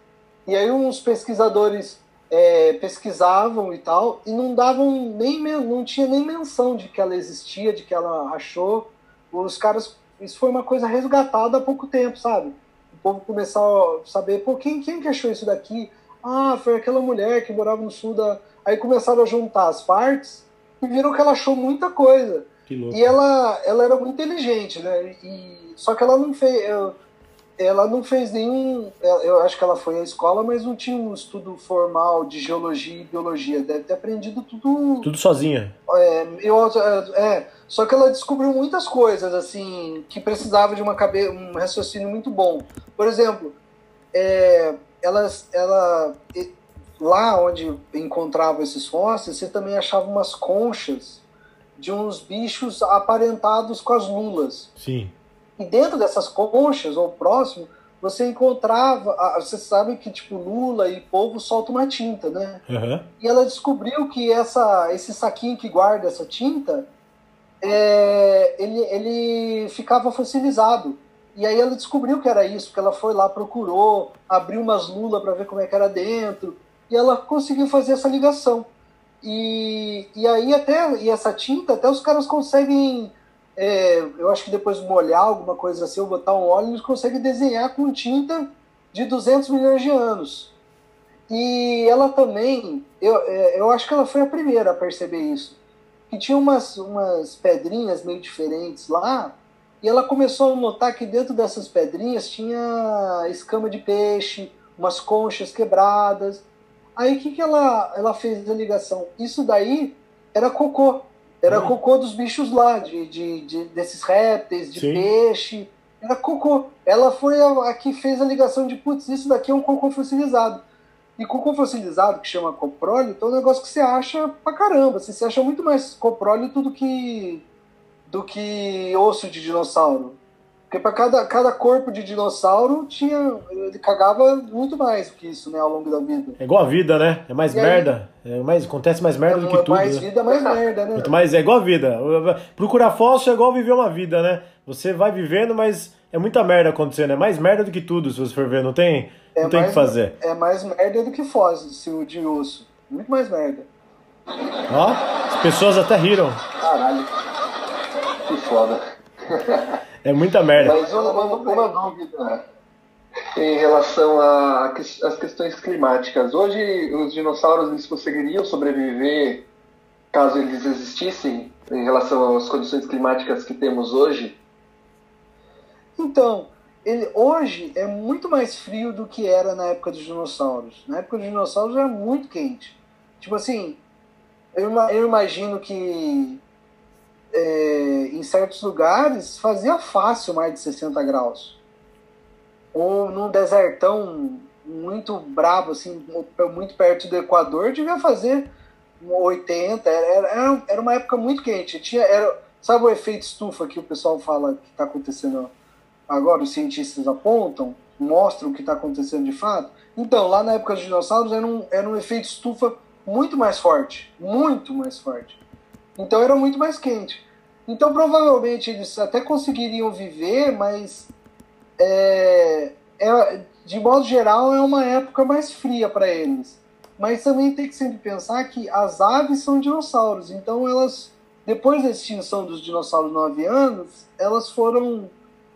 e aí uns pesquisadores é, pesquisavam e tal e não davam nem não tinha nem menção de que ela existia, de que ela achou. Os caras isso foi uma coisa resgatada há pouco tempo, sabe? O povo começou a saber, pô, quem, quem que achou isso daqui? Ah, foi aquela mulher que morava no sul da. Aí começaram a juntar as partes e viram que ela achou muita coisa. E ela, ela era muito inteligente, né? E, só que ela não fez. Ela não fez nenhum. Eu acho que ela foi à escola, mas não tinha um estudo formal de geologia e biologia. Deve ter aprendido tudo Tudo sozinha. é, eu, é, só que ela descobriu muitas coisas assim que precisava de uma cabe um raciocínio muito bom. Por exemplo, é, ela, ela lá onde encontrava esses fósseis, você também achava umas conchas de uns bichos aparentados com as lulas. Sim. E dentro dessas conchas, ou próximo, você encontrava. Você sabe que, tipo, Lula e povo soltam uma tinta, né? Uhum. E ela descobriu que essa, esse saquinho que guarda essa tinta, é, ele, ele ficava fossilizado. E aí ela descobriu que era isso, porque ela foi lá, procurou, abriu umas lulas para ver como é que era dentro, e ela conseguiu fazer essa ligação. E, e aí até e essa tinta, até os caras conseguem, é, eu acho que depois molhar alguma coisa assim, ou botar um óleo, eles conseguem desenhar com tinta de 200 milhões de anos. E ela também, eu, é, eu acho que ela foi a primeira a perceber isso, que tinha umas, umas pedrinhas meio diferentes lá, e ela começou a notar que dentro dessas pedrinhas tinha escama de peixe, umas conchas quebradas. Aí o que, que ela, ela fez a ligação? Isso daí era cocô. Era cocô dos bichos lá, de, de, de desses répteis, de Sim. peixe. Era cocô. Ela foi a, a, que fez a ligação de, putz, isso daqui é um cocô fossilizado. E cocô fossilizado, que chama coprólito, então é um negócio que você acha pra caramba. Assim, você acha muito mais coprólito do que do que osso de dinossauro. Porque para cada, cada corpo de dinossauro tinha. Ele cagava muito mais do que isso, né, ao longo da vida. É igual a vida, né? É mais e merda. Aí, é mais, acontece mais merda é, do que tudo. Mais né? vida, mais merda, né? Muito mais, é igual a vida. Procurar fóssil é igual viver uma vida, né? Você vai vivendo, mas é muita merda acontecendo. É mais merda do que tudo, se você for ver. Não tem o é tem que fazer. É mais merda do que fóssil de osso. Muito mais merda. Ó, as pessoas até riram. Caralho. Que foda. É muita merda. Mas uma, uma, uma dúvida em relação às questões climáticas. Hoje, os dinossauros eles conseguiriam sobreviver caso eles existissem em relação às condições climáticas que temos hoje? Então, ele, hoje é muito mais frio do que era na época dos dinossauros. Na época dos dinossauros era muito quente. Tipo assim, eu, eu imagino que é, em certos lugares fazia fácil mais de 60 graus. Ou num desertão muito brabo, assim, muito perto do Equador, devia fazer 80. Era, era, era uma época muito quente. Tinha, era, sabe o efeito estufa que o pessoal fala que está acontecendo agora? Os cientistas apontam, mostram o que está acontecendo de fato. Então, lá na época dos dinossauros era um, era um efeito estufa muito mais forte. Muito mais forte. Então era muito mais quente. Então provavelmente eles até conseguiriam viver, mas é, é, de modo geral é uma época mais fria para eles. Mas também tem que sempre pensar que as aves são dinossauros, então elas, depois da extinção dos dinossauros novianos, elas foram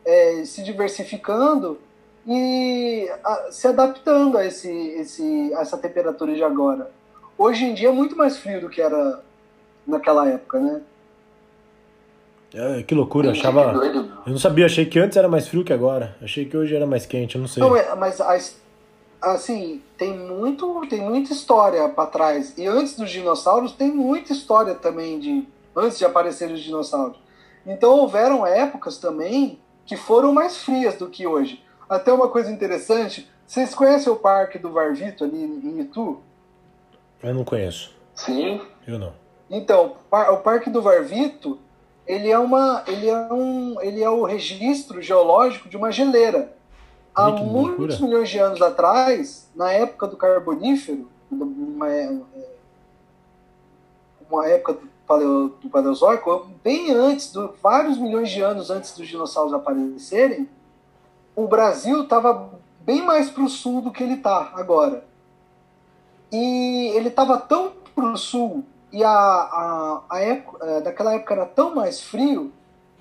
é, se diversificando e a, se adaptando a, esse, esse, a essa temperatura de agora. Hoje em dia é muito mais frio do que era naquela época, né? É, que loucura, eu achava. Eu não sabia, achei que antes era mais frio que agora. Achei que hoje era mais quente, eu não sei. Não, é, mas assim, tem muito, tem muita história para trás. E antes dos dinossauros tem muita história também de antes de aparecerem os dinossauros. Então houveram épocas também que foram mais frias do que hoje. Até uma coisa interessante, vocês conhecem o Parque do Varvito ali em Itu? Eu não conheço. Sim. Eu não. Então, o Parque do Varvito ele é uma ele é um ele é o registro geológico de uma geleira. Há muitos milhões de anos atrás, na época do Carbonífero, uma, é, uma época do, paleo, do Paleozoico, bem antes, do, vários milhões de anos antes dos dinossauros aparecerem, o Brasil estava bem mais para o sul do que ele está agora. E ele estava tão para o sul e a, a, a época, é, daquela época era tão mais frio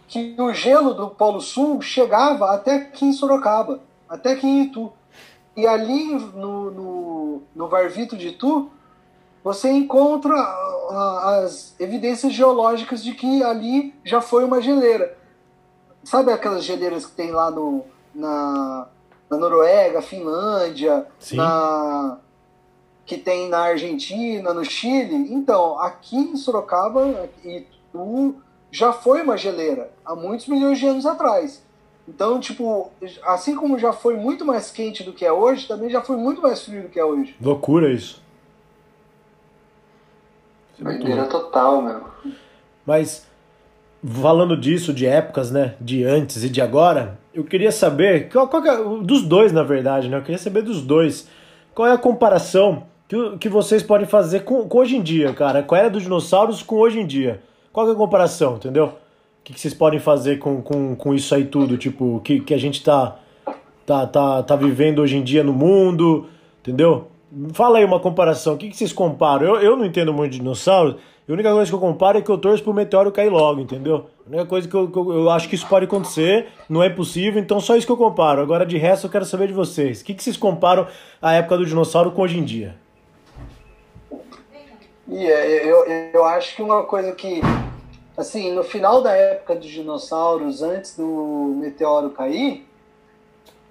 que o gelo do Polo Sul chegava até aqui em Sorocaba, até aqui em Itu. E ali no, no, no Varvito de Itu, você encontra as evidências geológicas de que ali já foi uma geleira. Sabe aquelas geleiras que tem lá no, na, na Noruega, Finlândia, Sim. na, que tem na Argentina, no Chile. Então, aqui em Sorocaba, Itu, já foi uma geleira há muitos milhões de anos atrás. Então, tipo, assim como já foi muito mais quente do que é hoje, também já foi muito mais frio do que é hoje. Loucura isso. Doideira total, meu. Mas falando disso, de épocas, né? De antes e de agora, eu queria saber, qual, qual é, dos dois, na verdade, né? Eu queria saber dos dois. Qual é a comparação que, que vocês podem fazer com, com hoje em dia, cara? Com a era dos dinossauros com hoje em dia? Qual é a comparação, entendeu? O que, que vocês podem fazer com, com, com isso aí tudo? Tipo, que, que a gente tá, tá, tá, tá vivendo hoje em dia no mundo, entendeu? Fala aí uma comparação. O que, que vocês comparam? Eu, eu não entendo muito de dinossauros. A única coisa que eu comparo é que eu torço pro meteoro cair logo, entendeu? A única coisa que eu, que eu, eu, acho que isso pode acontecer, não é possível, então só isso que eu comparo. Agora, de resto, eu quero saber de vocês. O que, que vocês comparam a época do dinossauro com hoje em dia? E é, eu, eu acho que uma coisa que, assim, no final da época dos dinossauros, antes do meteoro cair,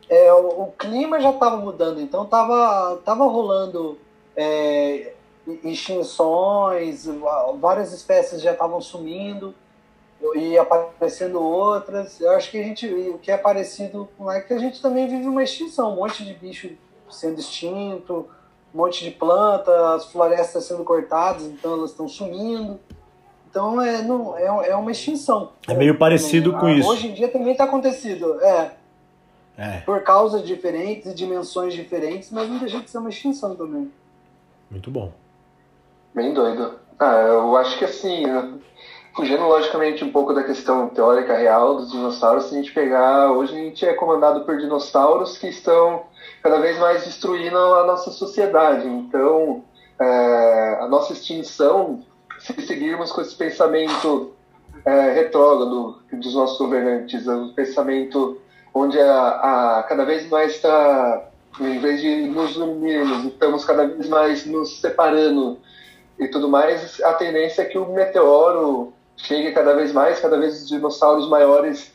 é, o, o clima já estava mudando, então tava, tava rolando é, extinções, várias espécies já estavam sumindo e aparecendo outras. Eu acho que a gente, o que é parecido com é que a gente também vive uma extinção, um monte de bicho sendo extinto, um monte de planta, as florestas sendo cortadas, então elas estão sumindo. Então é, não, é, é uma extinção. É meio parecido com isso. Hoje em dia também está acontecendo. É, é. Por causas diferentes e dimensões diferentes, mas não deixa de ser uma extinção também. Muito bom. Bem doido. Ah, eu acho que assim, fugindo logicamente um pouco da questão teórica real dos dinossauros, se a gente pegar, hoje a gente é comandado por dinossauros que estão cada vez mais destruindo a nossa sociedade. Então, é, a nossa extinção, se seguirmos com esse pensamento é, retrógrado dos nossos governantes, o pensamento onde a, a cada vez mais está, em vez de nos unirmos, estamos cada vez mais nos separando e tudo mais, a tendência é que o meteoro chegue cada vez mais, cada vez os dinossauros maiores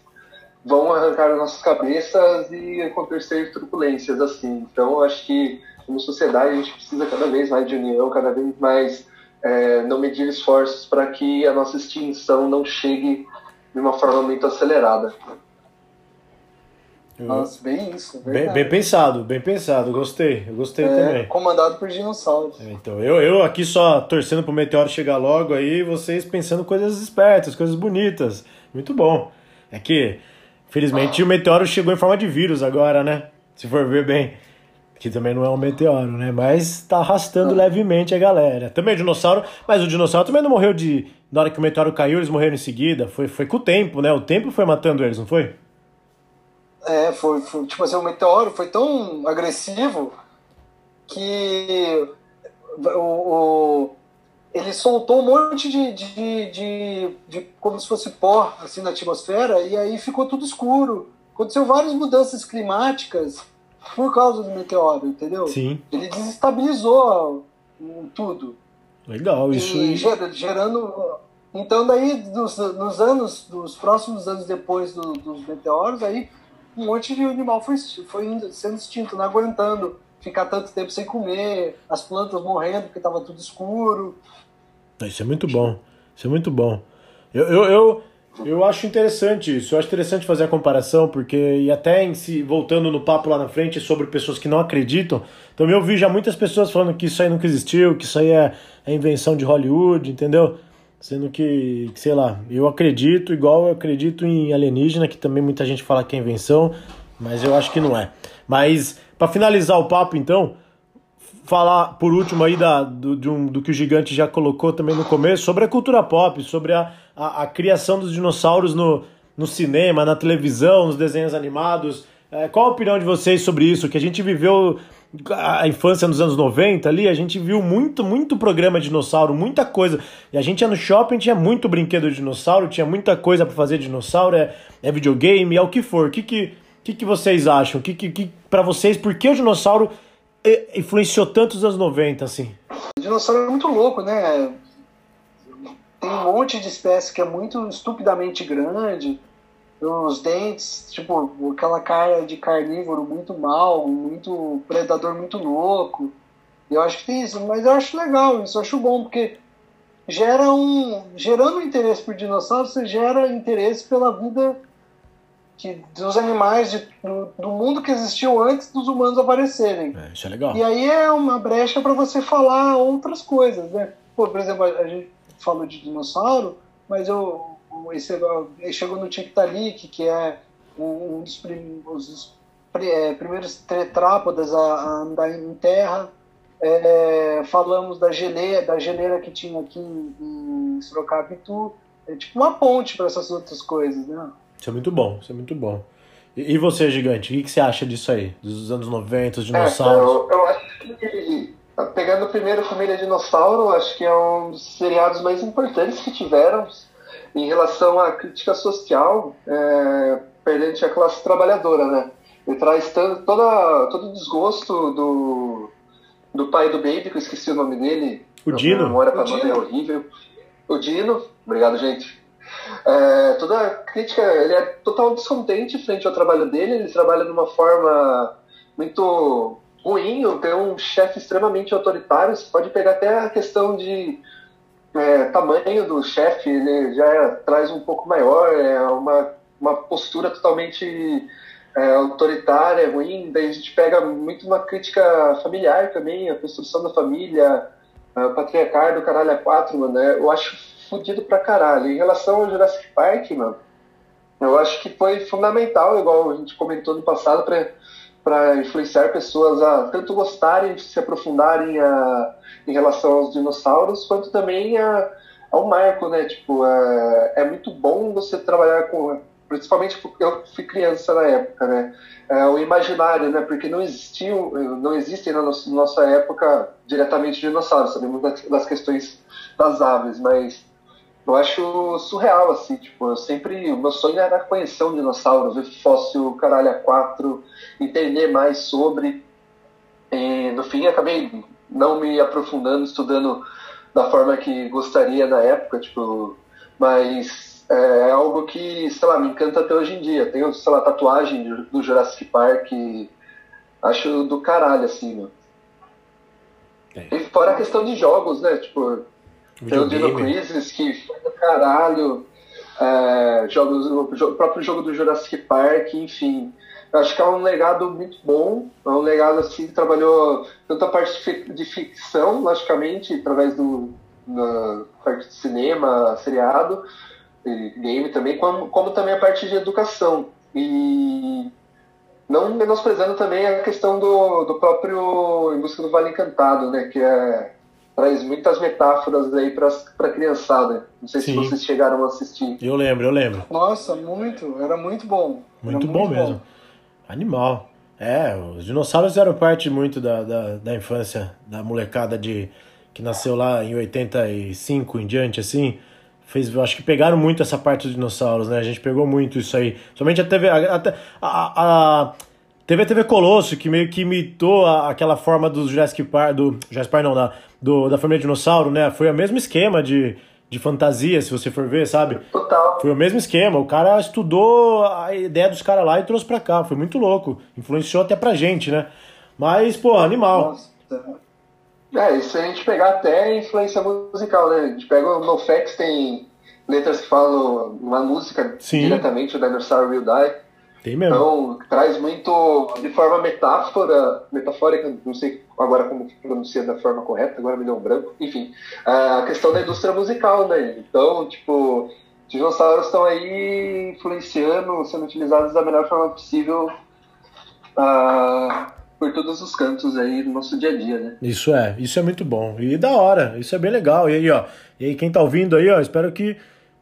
vão arrancar nossas cabeças e acontecer turbulências assim. Então, acho que como sociedade a gente precisa cada vez mais de união, cada vez mais é, não medir esforços para que a nossa extinção não chegue de uma forma muito acelerada. Nossa, bem isso. Bem, bem, pensado, bem pensado. Gostei, eu gostei é, também. Comandado por dinossauros. É, então, eu, eu aqui só torcendo pro meteoro chegar logo aí, vocês pensando coisas espertas, coisas bonitas. Muito bom. É que, felizmente, o meteoro chegou em forma de vírus agora, né? Se for ver bem. Que também não é um meteoro, né? Mas tá arrastando ah. levemente a galera. Também é dinossauro, mas o dinossauro também não morreu de. Na hora que o meteoro caiu, eles morreram em seguida. Foi, foi com o tempo, né? O tempo foi matando eles, não foi? É, foi, foi, tipo assim, o meteoro foi tão agressivo que o, o ele soltou um monte de, de, de, de, como se fosse pó assim na atmosfera e aí ficou tudo escuro. Aconteceu várias mudanças climáticas por causa do meteoro, entendeu? Sim. Ele desestabilizou tudo. Legal, isso. E gerando. Então daí, nos, nos anos, nos próximos anos depois do, dos meteoros, aí um monte de animal foi, foi sendo extinto, não aguentando ficar tanto tempo sem comer, as plantas morrendo porque estava tudo escuro. Isso é muito bom. Isso é muito bom. Eu, eu, eu, eu acho interessante isso. Eu acho interessante fazer a comparação, porque, e até em si, voltando no papo lá na frente sobre pessoas que não acreditam, também eu vi já muitas pessoas falando que isso aí nunca existiu, que isso aí é, é invenção de Hollywood, entendeu? Sendo que, sei lá, eu acredito, igual eu acredito em alienígena, que também muita gente fala que é invenção, mas eu acho que não é. Mas, para finalizar o papo, então, falar por último aí da, do, um, do que o Gigante já colocou também no começo, sobre a cultura pop, sobre a, a, a criação dos dinossauros no, no cinema, na televisão, nos desenhos animados. É, qual a opinião de vocês sobre isso? Que a gente viveu a infância nos anos 90 ali, a gente viu muito, muito programa de dinossauro, muita coisa. E a gente ia no shopping, tinha muito brinquedo de dinossauro, tinha muita coisa para fazer de dinossauro, é, é videogame, é o que for. O que, que, que, que vocês acham? Que, que, que, para vocês, por que o dinossauro influenciou tanto os anos 90, assim? O dinossauro é muito louco, né? Tem um monte de espécie que é muito estupidamente grande os dentes, tipo, aquela cara de carnívoro muito mal, muito predador muito louco. Eu acho que tem isso, mas eu acho legal, isso eu acho bom, porque gera um. Gerando interesse por dinossauros, você gera interesse pela vida que, dos animais de, do, do, mundo que existiu antes dos humanos aparecerem. É, isso é legal. E aí é uma brecha para você falar outras coisas, né? Pô, por exemplo, a gente falou de dinossauro, mas eu, esse, chegou no Tiktaalik, que é um dos, prim, os, é, primeiros tetrápodas a, a, andar em terra. É, falamos da geleira, da geleira que tinha aqui em, em Sorocaba e. É tipo uma ponte para essas outras coisas, né? Isso é muito bom, isso é muito bom. E, e você, Gigante, o que, que, você acha disso aí? Dos anos 90, os dinossauros? É, eu, eu acho que Pegando o primeiro Família Dinossauro, acho que é um dos seriados mais importantes que tiveram em relação à crítica social é, perante a classe trabalhadora, né? Ele traz tanto, toda, todo o desgosto do, do pai do Baby, que eu esqueci o nome dele. O Dino. Memória pra o é horrível. O Dino, obrigado, gente. É, toda a crítica, ele é total descontente frente ao trabalho dele, ele trabalha de uma forma muito ruim ou ter um chefe extremamente autoritário. Você pode pegar até a questão de é, tamanho do chefe, ele já é, traz um pouco maior, é uma, uma postura totalmente é, autoritária, ruim. Daí a gente pega muito uma crítica familiar também, a construção da família, o patriarcado do caralho a quatro, mano. Né? Eu acho fodido pra caralho. Em relação ao Jurassic Park, mano, eu acho que foi fundamental, igual a gente comentou no passado, para para influenciar pessoas a tanto gostarem se aprofundarem a, em relação aos dinossauros, quanto também a, ao marco, né? Tipo, é, é muito bom você trabalhar com, principalmente porque eu fui criança na época, né? É, o imaginário, né? Porque não existiam, não existem na nossa época diretamente dinossauros, sabemos das questões das aves, mas eu acho surreal, assim, tipo, eu sempre, o meu sonho era conhecer um dinossauro, ver fóssil, caralho, a quatro, entender mais sobre. E, no fim, acabei não me aprofundando, estudando da forma que gostaria na época, tipo, mas é, é algo que, sei lá, me encanta até hoje em dia. Tenho, sei lá, tatuagem do Jurassic Park, acho do caralho, assim, mano. É. E fora a questão de jogos, né, tipo, tem o Dino Crisis, que foi do caralho, é, jogos, o próprio jogo do Jurassic Park, enfim acho que é um legado muito bom, é um legado assim que trabalhou tanto a parte de ficção, logicamente, através do na parte de cinema, seriado, game também, como, como também a parte de educação. E não menosprezando também a questão do, do próprio Em Busca do Vale Encantado, né, que é traz muitas metáforas aí para a criançada. Não sei Sim. se vocês chegaram a assistir. Eu lembro, eu lembro. Nossa, muito, era muito bom. Muito, bom, muito mesmo. Bom. Animal. É, os dinossauros eram parte muito da, da, da, infância da molecada de que nasceu lá em 85 em diante, assim. Fez, acho que pegaram muito essa parte dos dinossauros, né? A gente pegou muito isso aí. Somente a TV. A, a, a, a teve a TV Colosso, que meio que imitou a, aquela forma do Jurassic Park, do Jurassic Park não, da, do, da família Dinossauro, né? Foi o mesmo esquema de de fantasia, se você for ver, sabe? Total. Foi o mesmo esquema. O cara estudou a ideia dos caras lá e trouxe pra cá. Foi muito louco. Influenciou até pra gente, né? Mas, pô, animal. Nossa. É, isso a gente pegar até influência musical, né? A gente pega o NoFX, tem letras que falam uma música Sim. diretamente, o Dinosaur Will Die. Tem mesmo. Então, traz muito de forma metáfora, metafórica, não sei agora como pronuncia da forma correta, agora me deu um branco. Enfim, a questão da indústria musical, né? Então, tipo, dinossauros estão aí influenciando, sendo utilizados da melhor forma possível uh, por todos os cantos aí do nosso dia a dia, né? Isso é, isso é muito bom. E da hora, isso é bem legal. E aí, ó, e aí quem tá ouvindo aí, ó, espero que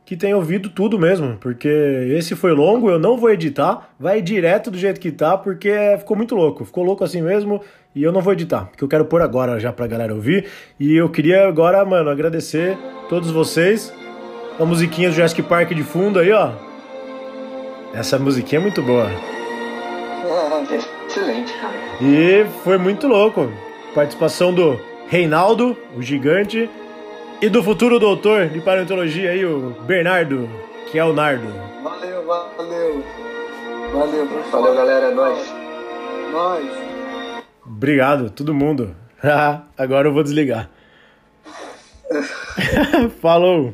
que tenha ouvido tudo mesmo, porque esse foi longo, eu não vou editar, vai direto do jeito que tá, porque ficou muito louco, ficou louco assim mesmo, e eu não vou editar, porque eu quero pôr agora já pra galera ouvir, e eu queria agora, mano, agradecer todos vocês, a musiquinha do Jurassic Park de fundo aí, ó, essa musiquinha é muito boa. Excelente, cara. E foi muito louco, participação do Reinaldo, o gigante, e do futuro doutor de paleontologia aí, o Bernardo, que é o Nardo. Valeu, valeu. Valeu, professor. Valeu, galera. É nóis. Nós. Obrigado, todo mundo. Agora eu vou desligar. Falou.